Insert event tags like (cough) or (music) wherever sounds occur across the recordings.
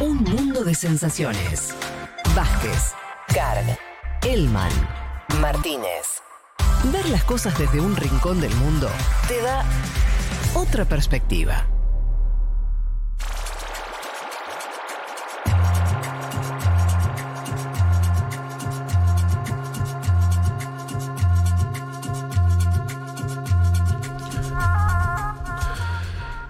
Un mundo de sensaciones. Vázquez, Carg, Elman, Martínez. Ver las cosas desde un rincón del mundo te da otra perspectiva.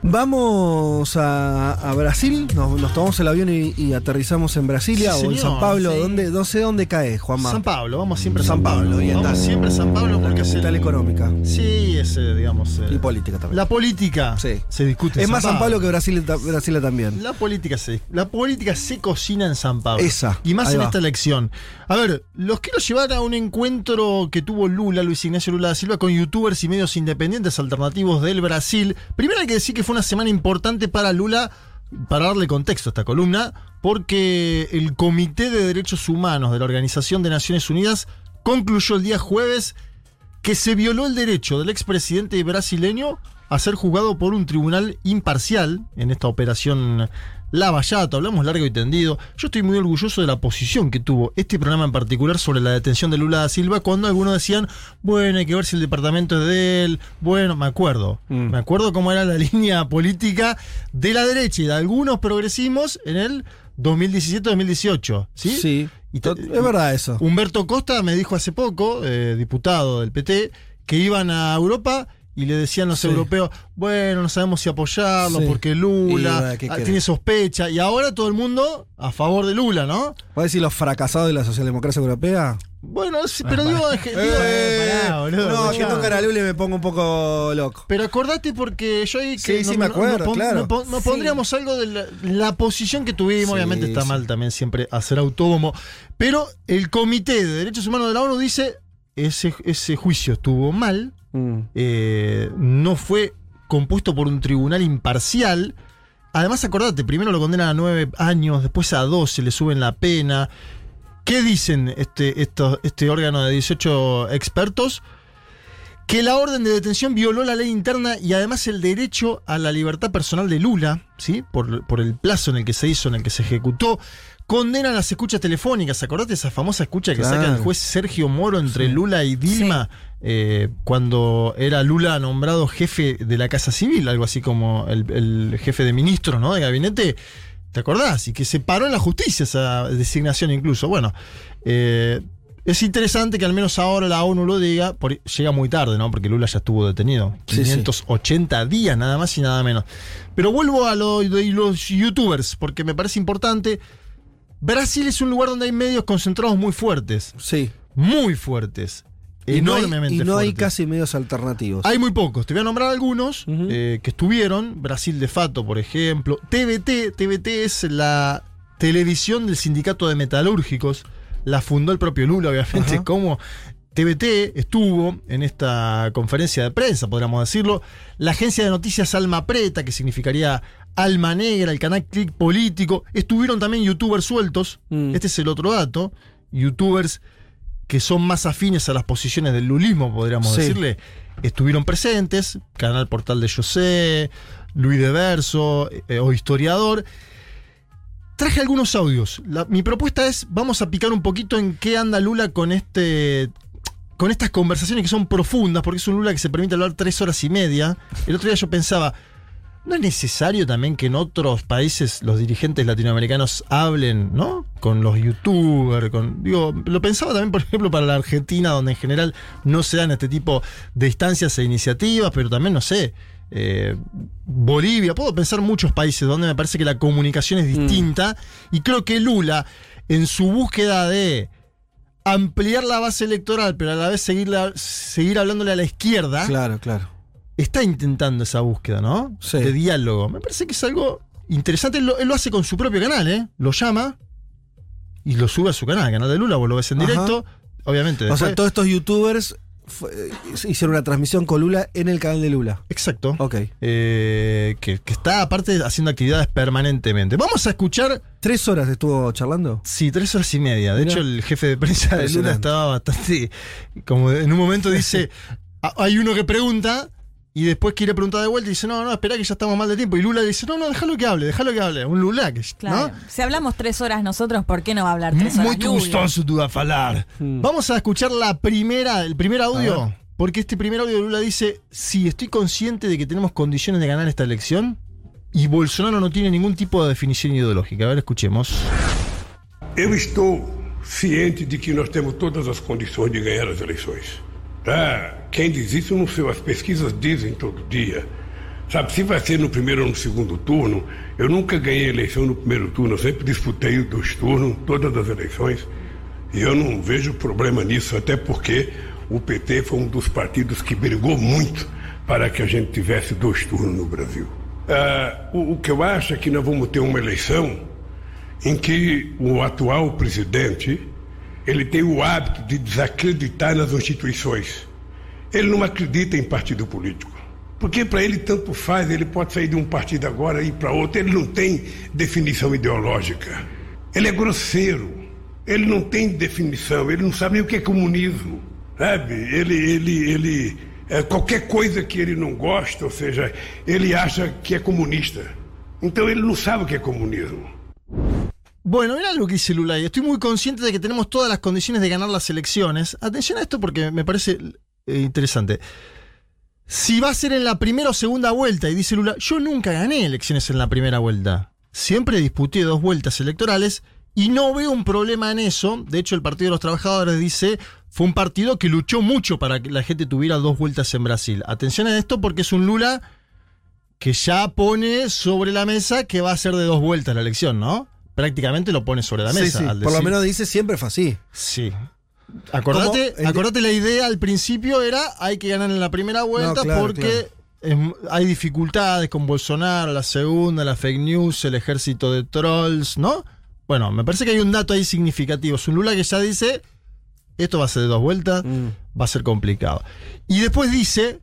Vamos a, a Brasil, nos, nos tomamos el avión y, y aterrizamos en Brasilia Sí, o en señor, San Pablo. sí. ¿Dónde, no sé dónde cae, Juanma. San Pablo, vamos siempre a San San Pablo. Bien, vamos siempre a San Pablo porque es el- económica Sí, ese, digamos. eh, y política también. La política Sí. se discute en es más San Pablo que Brasil, Brasilia también. La política, se, la política se cocina en San Pablo. Esa, Y más en va. esta elección. A ver, los quiero llevar a un encuentro que tuvo Lula, Luis Ignacio Lula da Silva, con youtubers y medios independientes alternativos del Brasil. Primero hay que decir que fue una semana importante para Lula, para darle contexto a esta columna, porque el Comité de Derechos Humanos de la Organización de Naciones Unidas concluyó el día jueves que se violó el derecho del expresidente brasileño a ser juzgado por un tribunal imparcial en esta operación Lavallato. Hablamos largo y tendido. Yo estoy muy orgulloso de la posición que tuvo este programa en particular sobre la detención de Lula da Silva cuando algunos decían, bueno, hay que ver si el departamento es de él. Bueno, me acuerdo. Mm. Me acuerdo cómo era la (laughs) línea política de la derecha y de algunos progresismos en el 2017-2018. ¿sí? Sí, Y es verdad eso. Humberto Costa me dijo hace poco, eh, diputado del PT, que iban a Europa y le decían los Sí. europeos, bueno, no sabemos si apoyarlo Sí. porque Lula eh, ¿qué ah, tiene sospecha. Y ahora todo el mundo a favor de Lula, ¿no? ¿Puedes decir los fracasados de la socialdemocracia europea? Bueno, sí, pero digo, digo, Eh, pará, boludo, no, pará. tocan a Lula y me pongo un poco loco. Pero acordate porque yo ahí que Sí, sí, me acuerdo, claro. no pon- no pondríamos algo de la, la posición que tuvimos. Obviamente está mal también siempre hacer autónomo. Pero el Comité de Derechos Humanos de la ONU dice: ese, ese juicio estuvo mal, Mm. eh, no fue compuesto por un tribunal imparcial. Además, acordate, primero lo condenan a nueve años, después a 12, le suben la pena. ¿Qué dicen este, este órgano de 18 expertos? Que la orden de detención violó la ley interna y además el derecho a la libertad personal de Lula, ¿sí? Por, por el plazo en el que se hizo, en el que se ejecutó. Condenan las escuchas telefónicas. ¿Acordate esa famosa escucha que Claro. saca el juez Sergio Moro entre Lula y Dilma? Eh, cuando era Lula nombrado jefe de la Casa Civil, algo así como el, el jefe de ministros, ¿no? De gabinete. ¿Te acordás? Y que se paró en la justicia esa designación incluso. Bueno, eh, es interesante que al menos ahora la ONU lo diga. por- llega muy tarde, ¿no? Porque Lula ya estuvo detenido. Sí, sí. 580 días, nada más y nada menos. Pero vuelvo a lo de los youtubers, porque me parece importante. Brasil es un lugar donde hay medios concentrados muy fuertes. Sí. Muy fuertes. Y no hay- y no hay casi medios alternativos. Hay muy pocos. Te voy a nombrar algunos eh, que estuvieron. Brasil de Fato, por ejemplo. TBT. TBT es la televisión del sindicato de metalúrgicos. La fundó el propio Lula, obviamente. Ajá. (laughs) Como TBT estuvo en esta conferencia de prensa, podríamos decirlo. La agencia de noticias Alma Preta, que significaría Alma Negra, el canal Click Político. Estuvieron también youtubers sueltos. Mm. Este es el otro dato. Youtubers que son más afines a las posiciones del lulismo, podríamos Sí. decirle, estuvieron presentes. Canal Portal de José, Luis de Verso eh, o Historiador. Traje algunos audios. La- mi propuesta es, vamos a picar un poquito en qué anda Lula con este... Con estas conversaciones que son profundas, porque es un Lula que se permite hablar tres horas y media. El otro día yo pensaba, ¿No es necesario también que en otros países los dirigentes latinoamericanos hablen, ¿no? Con los youtubers, con. Digo, lo pensaba también, por ejemplo, para la Argentina, donde en general no se dan este tipo de instancias e iniciativas, pero también, no sé. eh, Bolivia, puedo pensar muchos países donde me parece que la comunicación es distinta. Y creo que Lula, en su búsqueda de ampliar la base electoral, pero a la vez seguir, seguir hablándole a la izquierda, Claro, claro. Está intentando esa búsqueda, ¿no? Sí. De diálogo. Me parece que es algo interesante. Él lo, él lo hace con su propio canal, ¿eh? Lo llama y lo sube a su canal, el canal de Lula, vos lo ves en Ajá. directo. Obviamente. O sea, todos estos youtubers fue- hicieron una transmisión con Lula en el canal de Lula. Exacto. Ok. Eh, que, que está aparte haciendo actividades permanentemente. Vamos a escuchar, ¿Tres horas estuvo charlando? sí, tres horas y media. De hecho, el jefe de prensa de Lula estaba bastante. Como en un momento dice: (laughs) "Ah, hay uno que pregunta. Y después quiere preguntar de vuelta y dice, no, no, espera que ya estamos mal de tiempo. Y Lula dice, no, no, déjalo que hable, déjalo que hable. Un Lula que, Claro. ¿no? Si hablamos tres horas nosotros, ¿por qué no va a hablar tres horas? Muy gustoso tu a falar. Mm. Vamos a escuchar la primera, el primer audio. Porque este primer audio de Lula dice: Sí, estoy consciente de que tenemos condiciones de ganar esta elección. Y Bolsonaro no tiene ningún tipo de definición ideológica. A ver, escuchemos. Eu estou ciente de que nós temos todas as condições de ganhar as eleições. Tá? Quem diz isso não sei, as pesquisas dizem todo dia. Sabe, se vai ser no primeiro ou no segundo turno, eu nunca ganhei eleição no primeiro turno, eu sempre disputei os dois turnos, todas as eleições. E eu não vejo problema nisso, até porque o PT foi um dos partidos que brigou muito para que a gente tivesse dois turnos no Brasil. Ah, o, o que eu acho é que nós vamos ter uma eleição em que o atual presidente ele tem o hábito de desacreditar nas instituições. Ele não acredita em partido político. Porque para ele tanto faz, ele pode sair de um partido agora e ir para outro, ele não tem definição ideológica. Ele é grosseiro. Ele não tem definição, ele não sabe nem o que é comunismo. Sabe? Ele, ele, ele é, qualquer coisa que ele não gosta, ou seja, ele acha que é comunista. Então ele não sabe o que é comunismo. Bueno, mira lo que dice Lula. Y estoy muy consciente de que tenemos todas las condiciones de ganar las elecciones. Atención a esto porque me parece eh, interesante. Si va a ser en la primera o segunda vuelta, y dice Lula, yo nunca gané elecciones en la primera vuelta. Siempre disputé dos vueltas electorales y no veo un problema en eso. De hecho, el Partido de los Trabajadores dice, fue un partido que luchó mucho para que la gente tuviera dos vueltas en Brasil. Atención a esto porque es un Lula que ya pone sobre la mesa que va a ser de dos vueltas la elección, ¿no? Prácticamente lo pone sobre la mesa. sí, al Por lo menos dice siempre fue así. Sí. Acordate, acordate la idea al principio era hay que ganar en la primera vuelta No, claro, porque es- hay dificultades con Bolsonaro, la segunda, la fake news, el ejército de trolls, ¿no? Bueno, me parece que hay un dato ahí significativo. Es un Lula que ya dice, esto va a ser de dos vueltas, Mm. va a ser complicado. Y después dice,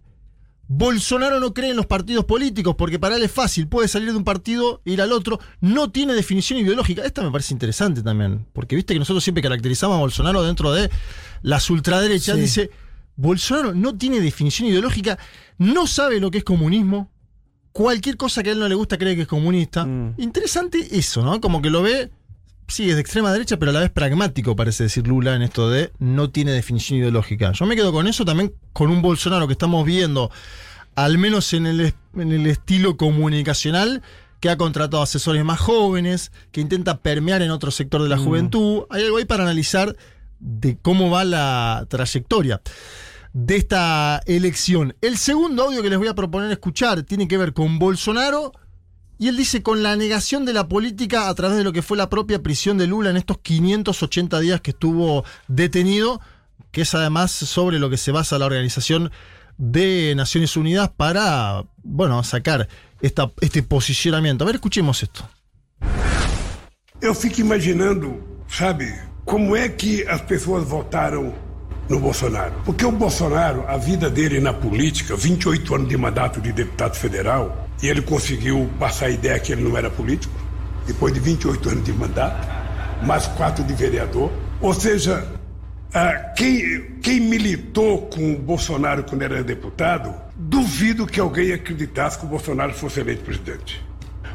Bolsonaro no cree en los partidos políticos porque para él es fácil, puede salir de un partido e ir al otro, no tiene definición ideológica. Esta me parece interesante también, porque viste que nosotros siempre caracterizamos a Bolsonaro dentro de las ultraderechas. Sí. Dice, Bolsonaro no tiene definición ideológica, no sabe lo que es comunismo, cualquier cosa que a él no le gusta cree que es comunista. Mm. Interesante eso, ¿no? Como que lo ve, sí, es de extrema derecha, pero a la vez pragmático, parece decir Lula, en esto de no tiene definición ideológica. Yo me quedo con eso también, con un Bolsonaro que estamos viendo, al menos en el, en el estilo comunicacional, que ha contratado asesores más jóvenes, que intenta permear en otro sector de la juventud. Hay algo ahí para analizar de cómo va la trayectoria de esta elección. El segundo audio que les voy a proponer escuchar tiene que ver con Bolsonaro y él dice con la negación de la política a través de lo que fue la propia prisión de Lula en estos 580 días que estuvo detenido, que es además sobre lo que se basa la organización de Naciones Unidas para, bueno, sacar este posicionamiento. A ver, escuchemos esto. Eu fico imaginando, sabe, como é que as pessoas votaram no Bolsonaro. Porque o Bolsonaro, a vida dele na política, 28 anos de mandato de deputado federal, e ele conseguiu passar a ideia que ele não era político, depois de 28 anos de mandato, mais quatro de vereador. Ou seja, ah, quem, quem militou com o Bolsonaro quando era deputado, duvido que alguém acreditasse que o Bolsonaro fosse eleito presidente.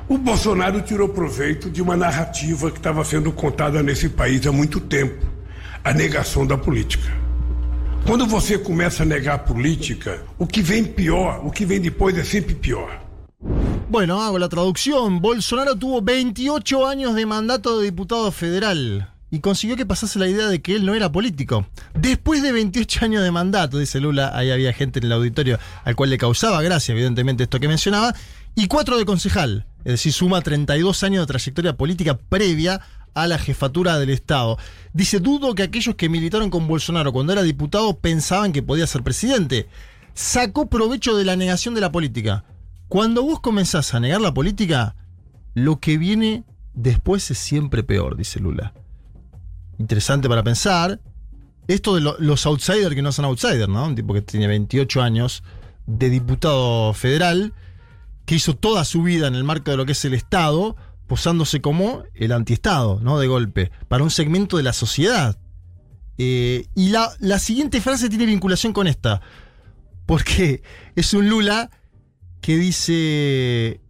O Bolsonaro tirou proveito de uma narrativa que estava sendo contada nesse país há muito tempo a negação da política. Quando você começa a negar a política, o que vem pior, o que vem depois é sempre pior. Bueno, hago la traducción. Bolsonaro tuvo 28 años de mandato de diputado federal y consiguió que pasase la idea de que él no era político. Después de 28 años de mandato, dice Lula, ahí había gente en el auditorio al cual le causaba gracia, evidentemente, esto que mencionaba, y cuatro de concejal, es decir, suma 32 años de trayectoria política previa a la jefatura del Estado. Dice, dudo que aquellos que militaron con Bolsonaro cuando era diputado pensaban que podía ser presidente. Sacó provecho de la negación de la política. Cuando vos comenzás a negar la política, lo que viene después es siempre peor, dice Lula. Interesante para pensar. Esto de lo- los outsiders que no son outsiders, ¿no? Un tipo que tiene 28 años de diputado federal, que hizo toda su vida en el marco de lo que es el Estado, posándose como el antiestado, ¿no? De golpe, para un segmento de la sociedad. Eh, y la, la siguiente frase tiene vinculación con esta. porque es un Lula que dice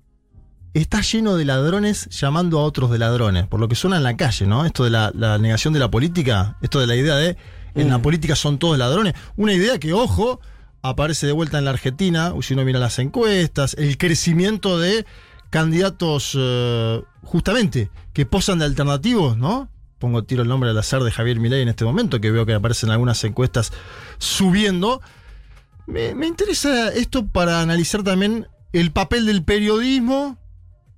está lleno de ladrones llamando a otros de ladrones, por lo que suena en la calle, ¿no? Esto de la, la negación de la política, esto de la idea de en la Mm. política son todos ladrones, una idea que, ojo, aparece de vuelta en la Argentina, si uno mira las encuestas, el crecimiento de candidatos eh, justamente que posan de alternativos, ¿no? Pongo tiro el nombre al azar de Javier Milei en este momento, que veo que aparece en algunas encuestas subiendo. Me, me interesa esto para analizar también el papel del periodismo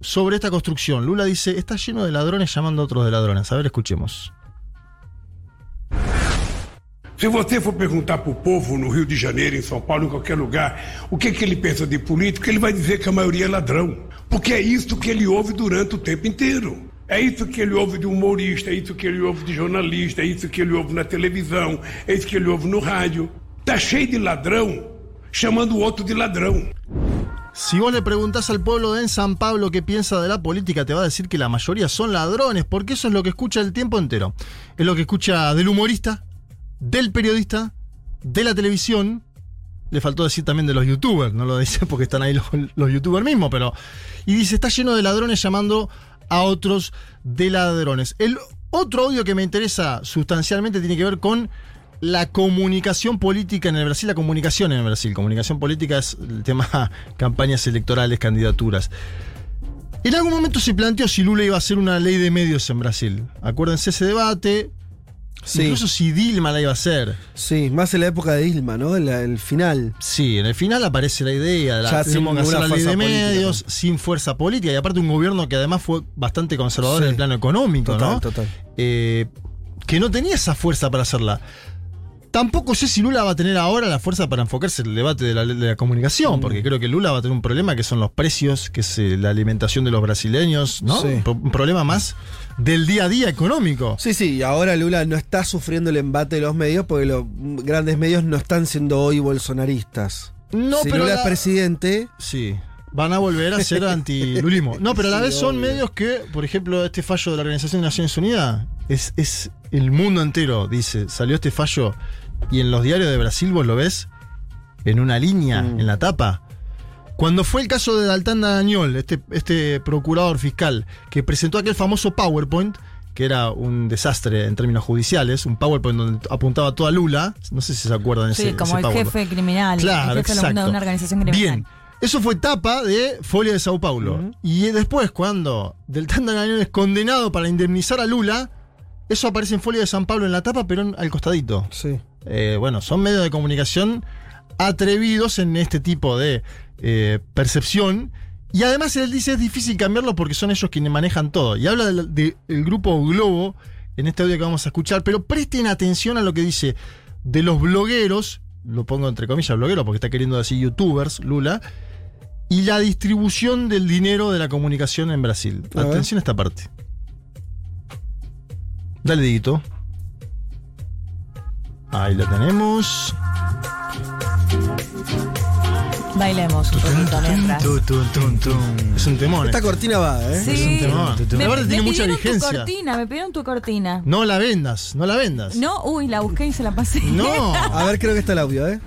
sobre esta construcción. Lula dice, está lleno de ladrones llamando a otros de ladrones. A ver, escuchemos. Se você for perguntar para o povo no Rio de Janeiro, em São Paulo, em qualquer lugar, o que, que ele pensa de político, ele vai dizer que a maioria é ladrão. Porque é isso que ele ouve durante o tempo inteiro. É isso que ele ouve de humorista, é isso que ele ouve de jornalista, é isso que ele ouve na televisão, é isso que ele ouve no rádio. Tá cheio de ladrão chamando o outro de ladrão. Si vos le preguntás al pueblo de San Pablo qué piensa de la política, te va a decir que la mayoría son ladrones, porque eso es lo que escucha el tiempo entero. Es lo que escucha del humorista, del periodista, de la televisión. Le faltó decir también de los youtubers, no lo dice porque están ahí los, los youtubers mismos, pero. Y dice, está lleno de ladrones llamando a otros de ladrones. El otro audio que me interesa sustancialmente tiene que ver con la comunicación política en el Brasil, la comunicación en el Brasil. Comunicación política es el tema (laughs) campañas electorales, candidaturas. En algún momento se planteó si Lula iba a hacer una ley de medios en Brasil. Acuérdense ese debate. Sí. Incluso si Dilma la iba a hacer. Sí, más en la época de Dilma, ¿no? En la- el final. Sí, en el final aparece la idea de la, sin hacer la ley de política, medios sin fuerza política. Y aparte un gobierno que además fue bastante conservador Sí. en el plano económico, Total, ¿no? total. eh, que no tenía esa fuerza para hacerla. Tampoco sé si Lula va a tener ahora la fuerza para enfocarse en el debate de la, de la comunicación, Mm. porque creo que Lula va a tener un problema que son los precios, que es eh, la alimentación de los brasileños, ¿no? Sí. Un, pro- un problema más del día a día económico. Sí, sí, y ahora Lula no está sufriendo el embate de los medios porque los grandes medios no están siendo hoy bolsonaristas. No, si pero Lula la- es presidente, Sí. Van a volver a ser (laughs) anti-lulismo. No, pero a la vez son medios que, por ejemplo, este fallo de la Organización de Naciones Unidas es, es el mundo entero, dice. Salió este fallo y en los diarios de Brasil vos lo ves en una línea, Mm. en la tapa. Cuando fue el caso de Daltán Dañol, este, este procurador fiscal, que presentó aquel famoso PowerPoint, que era un desastre en términos judiciales, un PowerPoint donde apuntaba toda Lula, no sé si se acuerdan de Sí, ese, como ese el PowerPoint. jefe criminal, Claro, el jefe exacto. de una organización criminal. Bien. Eso fue tapa de Folia de Sao Paulo. Y después, cuando Del Tanda es condenado para indemnizar a Lula, eso aparece en Folia de San Pablo en la tapa, pero al costadito. sí. Eh, bueno, son medios de comunicación atrevidos en este tipo de eh, percepción. Y además él dice es difícil cambiarlo porque son ellos quienes manejan todo. Y habla del, grupo Globo en este audio que vamos a escuchar, pero presten atención a lo que dice de los blogueros, lo pongo entre comillas blogueros porque está queriendo decir youtubers, Lula, y la distribución del dinero de la comunicación en Brasil. A ver. Atención a esta parte. Dale, Diguito. Ahí la tenemos. Bailemos un poquito mientras. Es un temón. Esta cortina va, ¿eh? Es un Sí. temón. Me, Aparte me tiene mucha pidieron tu vigencia. cortina, me pidieron tu cortina. No la vendas, no la vendas. No, uy, la busqué y se la pasé. No. (laughs) A ver, creo que está el audio, ¿eh?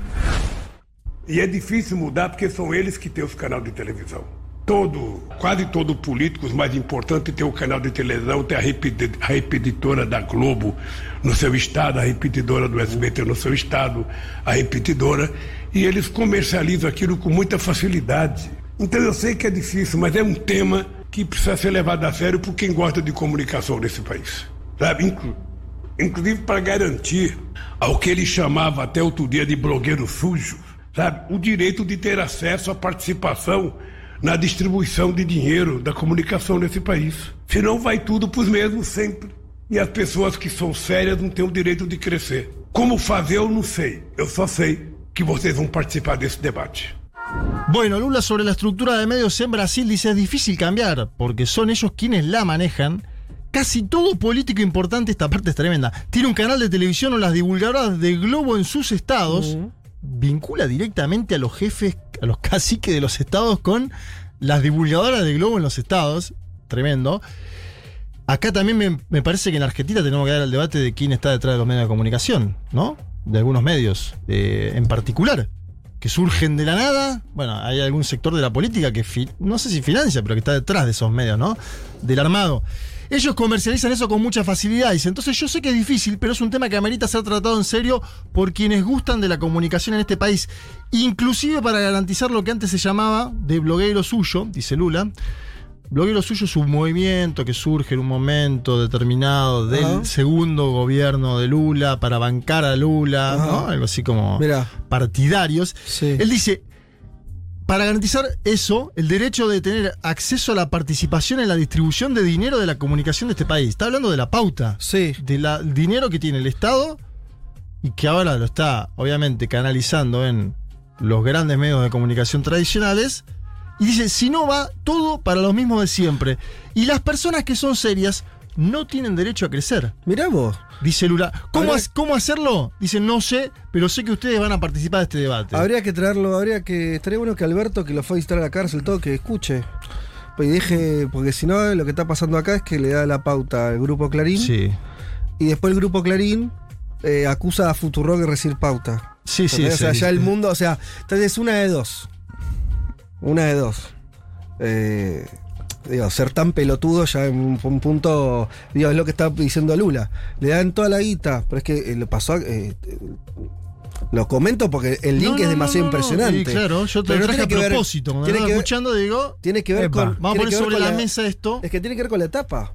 E é difícil mudar porque são eles que têm os canais de televisão. Todo, quase todo político, os mais importantes, tem o canal de televisão, tem a, repeti- a repetidora da Globo no seu estado, a repetidora do SBT no seu estado, a repetidora, e eles comercializam aquilo com muita facilidade. Então eu sei que é difícil, mas é um tema que precisa ser levado a sério por quem gosta de comunicação nesse país. Sabe? Inclu- inclusive para garantir ao que ele chamava até outro dia de blogueiro sujo, sabe, o direito de ter acesso à participação na distribuição de dinheiro da comunicação nesse país. Senão vai tudo para os mesmos sempre. E as pessoas que são sérias não têm o direito de crescer. Como fazer, eu não sei. Eu só sei que vocês vão participar desse debate. Bueno, Lula sobre la estructura de medios en Brasil dice es difícil cambiar porque son ellos quienes la manejan. Casi todo político importante, esta parte es tremenda, tiene un canal de televisión o las divulgadoras de Globo en sus estados. Vincula directamente a los jefes, a los caciques de los estados con las divulgadoras de Globo en los estados. Tremendo. Acá también me, me parece que en Argentina tenemos que dar el debate de quién está detrás de los medios de comunicación, ¿no? De algunos medios eh, en particular que surgen de la nada. Bueno, hay algún sector de la política que, no sé si financia, pero que está detrás de esos medios, ¿no? Del armado. Ellos comercializan eso con mucha facilidad. Dice, entonces yo sé que es difícil, pero es un tema que amerita ser tratado en serio por quienes gustan de la comunicación en este país. Inclusive para garantizar lo que antes se llamaba de bloguero suyo, dice Lula. Bloguero suyo es un movimiento que surge en un momento determinado del segundo gobierno de Lula para bancar a Lula. ¿no? Algo así como Mirá. partidarios. Sí. Él dice, para garantizar eso, el derecho de tener acceso a la participación en la distribución de dinero de la comunicación de este país. Está hablando de la pauta, Sí. del dinero que tiene el Estado y que ahora lo está, obviamente, canalizando en los grandes medios de comunicación tradicionales. Y dice, si no va todo para los mismos de siempre. Y las personas que son serias no tienen derecho a crecer. Mirá vos. Dice Lula. ¿Cómo, Habría- ha- ¿Cómo hacerlo? Dice, no sé, pero sé que ustedes van a participar de este debate. Habría que traerlo, habría que. Estaría bueno que Alberto, que lo fue a visitar a la cárcel, todo, que escuche. Pues, Y deje. Porque si no, lo que está pasando acá es que le da la pauta al grupo Clarín. Sí. Y después el grupo Clarín eh, acusa a Futurock de recibir pauta. Sí, sí, ¿Entendés? O sea, sí. ya el mundo, o sea, entonces es una de dos. Una de dos. Eh, digo, ser tan pelotudo ya en un, un punto, digo, es lo que está diciendo Lula. Le dan toda la guita, pero es que eh, lo pasó, eh, eh, lo comento porque el link No, no, es demasiado no, impresionante. Sí, claro, yo te lo traje a ver- propósito. Cuando tiene que ver- escuchando, digo, Tiene que ver epa, con. vamos a poner ver sobre la, mesa esto. Es que tiene que ver con la etapa.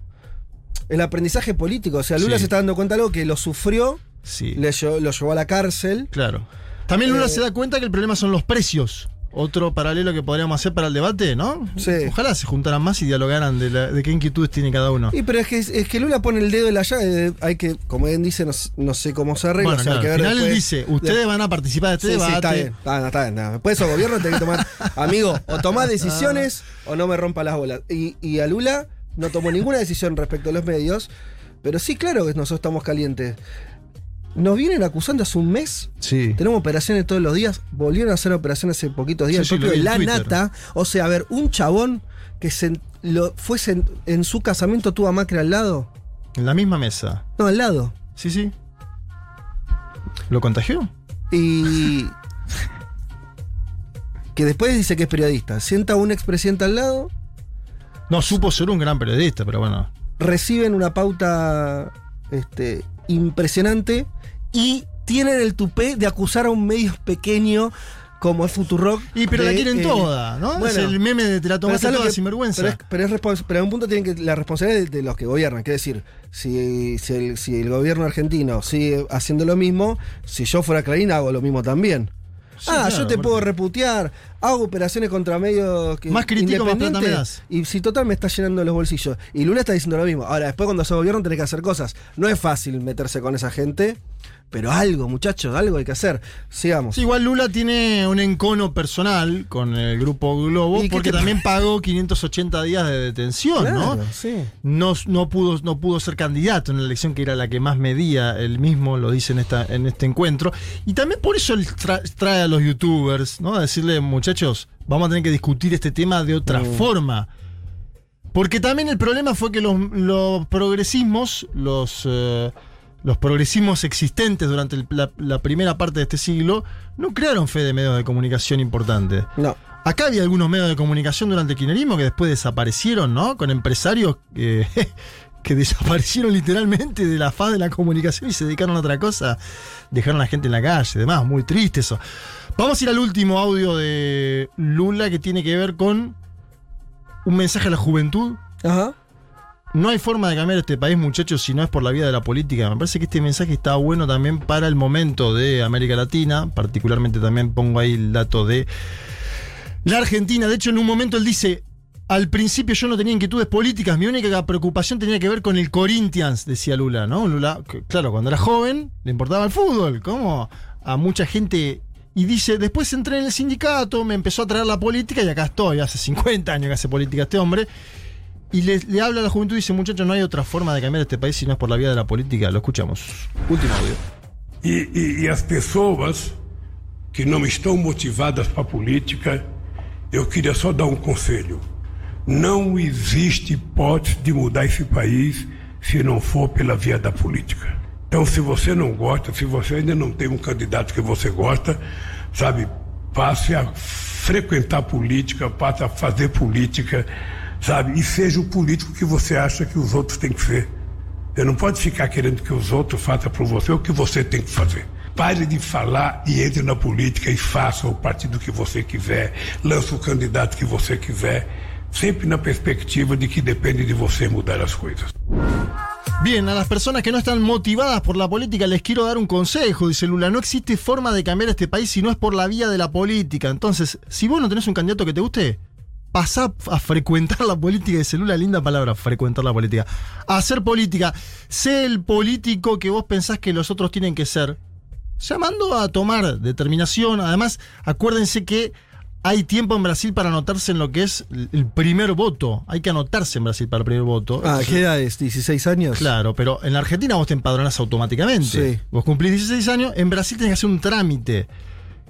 El aprendizaje político. O sea, Lula Sí. se está dando cuenta de algo que lo sufrió, Sí, le lo llevó a la cárcel. claro. También Lula Eh, se da cuenta que el problema son los precios. Otro paralelo que podríamos hacer para el debate, ¿no? Sí. Ojalá se juntaran más y dialogaran de, la- de qué inquietudes tiene cada uno. Y pero es que, es que Lula pone el dedo en la llaga. eh, Hay que, como él dice, no, sé cómo se arregla. Bueno, o sea, claro, que al final él dice, ustedes de- van a participar de este Sí, sí, debate. está bien. Está, está bien. Después esos gobiernos tienen que tomar. (laughs) Amigo, o tomás decisiones o no me rompa las bolas. Y, y a Lula no tomó ninguna decisión respecto a los medios. Pero sí, claro que nosotros estamos calientes. Nos vienen acusando hace un mes. Sí. Tenemos operaciones todos los días. Volvieron a hacer operaciones hace poquitos días. Sí, el sí, propio La Twitter. Nata. O sea, a ver, un chabón que se, lo, fue sen- en su casamiento tuvo a Macri al lado. En la misma mesa. No, al lado. Sí, sí. ¿Lo contagió? Y. que después dice que es periodista. Sienta a un expresidente al lado, No, supo ser un gran periodista, pero bueno. reciben una pauta este, impresionante y tienen el tupé de acusar a un medio pequeño como es Futurock. Y pero la quieren eh, toda, ¿no? es bueno, el meme de te la tomaste ¿sabes lo toda que- sin vergüenza. Pero, es, pero, es respons- pero en un punto tienen que la responsabilidad de, de los que gobiernan. Que decir, si, si, el, si el gobierno argentino sigue haciendo lo mismo, si yo fuera Clarín hago lo mismo también. Sí, ah, claro, yo te porque- puedo reputear, hago operaciones contra medios que Más critico, más plata me das. Y si total me está llenando los bolsillos. Y Lula está diciendo lo mismo. Ahora, después cuando sos gobierno tenés que hacer cosas. No es fácil meterse con esa gente, pero algo, muchachos, algo hay que hacer. Sigamos. Sí, igual Lula tiene un encono personal con el grupo Globo, ¿Y qué porque también pagó 580 días de detención, Claro, ¿no? sí. No, no, pudo, no pudo ser candidato en la elección que era la que más medía, él mismo lo dice en, esta, en este encuentro. Y también por eso él tra- trae a los youtubers, ¿no? A decirle, muchachos, vamos a tener que discutir este tema de otra Mm. forma. Porque también el problema fue que los, los progresismos, los, eh, los progresismos existentes durante el- la, la primera parte de este siglo, no crearon fe de medios de comunicación importantes. No. Acá había algunos medios de comunicación durante el kirchnerismo que después desaparecieron, ¿no? Con empresarios que, (laughs) que desaparecieron (laughs) literalmente de la faz de la comunicación y se dedicaron a otra cosa. Dejaron a la gente en la calle, demás, muy triste eso. Vamos a ir al último audio de Lula que tiene que ver con un mensaje a la juventud. Ajá. No hay forma de cambiar este país, muchachos, si no es por la vía de la política. Me parece que este mensaje está bueno también para el momento de América Latina. Particularmente también pongo ahí el dato de la Argentina. De hecho, en un momento él dice. Al principio yo no tenía inquietudes políticas, mi única preocupación tenía que ver con el Corinthians, decía Lula, ¿no? Lula, que, claro, cuando era joven le importaba el fútbol, como a mucha gente. Y dice, después entré en el sindicato, me empezó a traer la política y acá estoy, hace 50 años que hace política este hombre. Y le, le habla a la juventud y dice, muchachos, no hay otra forma de cambiar este país si no es por la vía de la política. Lo escuchamos. Último audio. E, e- e as pessoas que não estão motivadas para a política, eu queria só dar um conselho. Não existe hipótese de mudar esse país se não for pela via da política. Então, se você não gosta, se você ainda não tem um candidato que você gosta, sabe, passe a frequentar política, passe a fazer política, sabe? E seja o político que você acha que os outros têm que ser. Você não pode ficar querendo que os outros façam por você o que você tem que fazer. Pare de falar e entre na política e faça o partido que você quiser, lança o candidato que você quiser, sempre na perspectiva de que depende de você mudar as coisas. Bien, a las personas que no están motivadas por la política les quiero dar un consejo, dice Lula. No existe forma de cambiar este país si no es por la vía de la política. Entonces, si vos no tenés un candidato que te guste, pasá a frecuentar la política, dice Lula, linda palabra, frecuentar la política. Hacer política. Sé el político que vos pensás que los otros tienen que ser. Llamando a tomar determinación. Además, acuérdense que hay tiempo en Brasil para anotarse en lo que es el primer voto. Hay que anotarse en Brasil para el primer voto. Ah, ¿qué edad es? ¿16 años? Claro, pero en la Argentina vos te empadronás automáticamente. Sí. Vos cumplís 16 años, en Brasil tenés que hacer un trámite.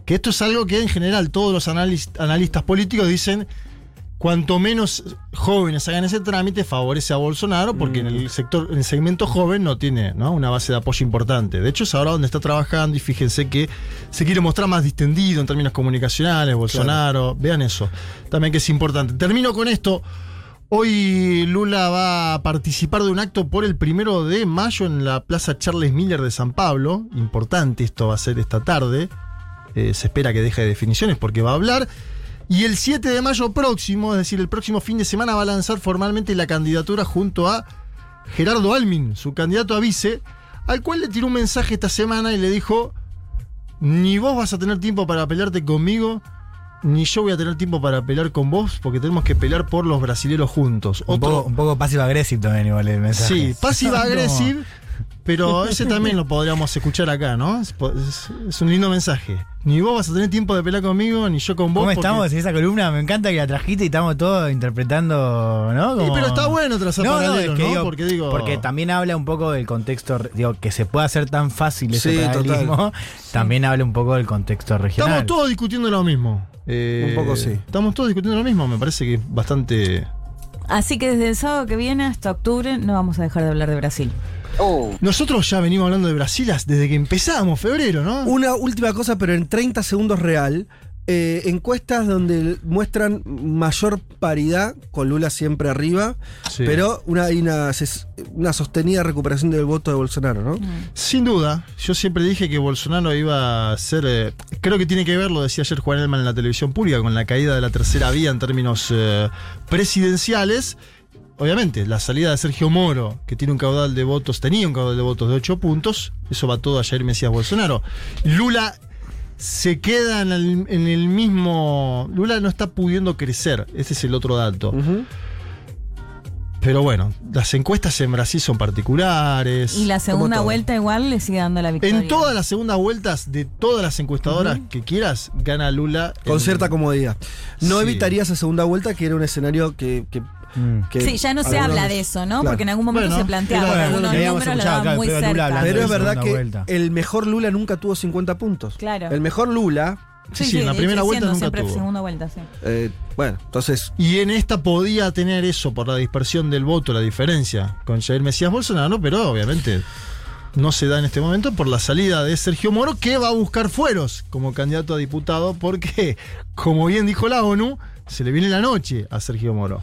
Que esto es algo que en general todos los analis- analistas políticos dicen, cuanto menos jóvenes hagan ese trámite, favorece a Bolsonaro, porque en Mm. el sector, en el segmento joven no tiene ¿no? una base de apoyo importante. De hecho, es ahora donde está trabajando y fíjense que se quiere mostrar más distendido en términos comunicacionales, Bolsonaro. Vean eso. También que es importante. Termino con esto. Hoy Lula va a participar de un acto por el primero de mayo en la Plaza Charles Miller de San Pablo. Importante, esto va a ser esta tarde. Eh, se espera que deje de definiciones porque va a hablar. Y el 7 de mayo próximo, es decir, el próximo fin de semana, va a lanzar formalmente la candidatura junto a Gerardo Almin, su candidato a vice, al cual le tiró un mensaje esta semana y le dijo: Ni vos vas a tener tiempo para pelearte conmigo, ni yo voy a tener tiempo para pelear con vos, porque tenemos que pelear por los brasileros juntos. Un poco, un poco también igual el mensaje. Sí, passive (laughs) No. agresive, pero ese también lo podríamos escuchar acá, ¿no? Es, un lindo mensaje. Ni vos vas a tener tiempo de pelear conmigo, ni yo con vos. ¿Cómo porque- estamos en esa columna? Me encanta que la trajiste y estamos todos interpretando, ¿no? Sí, Como- pero está bueno trazar No, no, es que ¿no? digo, Porque digo- porque también habla un poco del contexto, digo, que se puede hacer tan fácil ese Sí, paralelismo, también habla un poco del contexto regional. Estamos todos discutiendo lo mismo. Eh, Un poco sí. Estamos todos discutiendo lo mismo, me parece que es bastante. Así que desde el sábado que viene hasta octubre no vamos a dejar de hablar de Brasil. Nosotros ya venimos hablando de Brasil desde que empezamos, febrero, ¿no? Una última cosa, pero en 30 segundos real. eh, encuestas donde muestran mayor paridad, con Lula siempre arriba, Sí. pero una, hay una, sostenida recuperación del voto de Bolsonaro, ¿no? Sin duda, yo siempre dije que Bolsonaro iba a ser. eh, creo que tiene que ver, lo decía ayer Juan Elman en la televisión pública, con la caída de la tercera vía en términos eh, presidenciales. Obviamente, la salida de Sergio Moro, que tiene un caudal de votos, tenía un caudal de votos de 8 puntos, eso va todo a Jair Mesías Bolsonaro. Lula se queda en el, en el mismo. Lula no está pudiendo crecer, ese es el otro dato. Pero bueno, las encuestas en Brasil son particulares. Y la segunda vuelta igual le sigue dando la victoria. En todas las segundas vueltas de todas las encuestadoras que quieras, gana Lula. Con en- cierta comodidad. No Sí. evitaría esa segunda vuelta, que era un escenario que. que- Mm. que Sí, ya no se algunos- habla de eso, ¿no? Claro. Porque en algún momento Bueno, se planteaba algunos números lo daban muy Lula cerca. Pero es verdad que vuelta. el mejor Lula nunca tuvo 50 puntos. Claro. El mejor Lula, Sí, sí, en la primera vuelta siendo nunca siempre tuvo. segunda vuelta, sí. eh, bueno, entonces. Y en esta podía tener eso por la dispersión del voto, la diferencia con Jair Mesías Bolsonaro, pero obviamente no se da en este momento por la salida de Sergio Moro, que va a buscar fueros como candidato a diputado, porque, como bien dijo la ONU, se le viene la noche a Sergio Moro.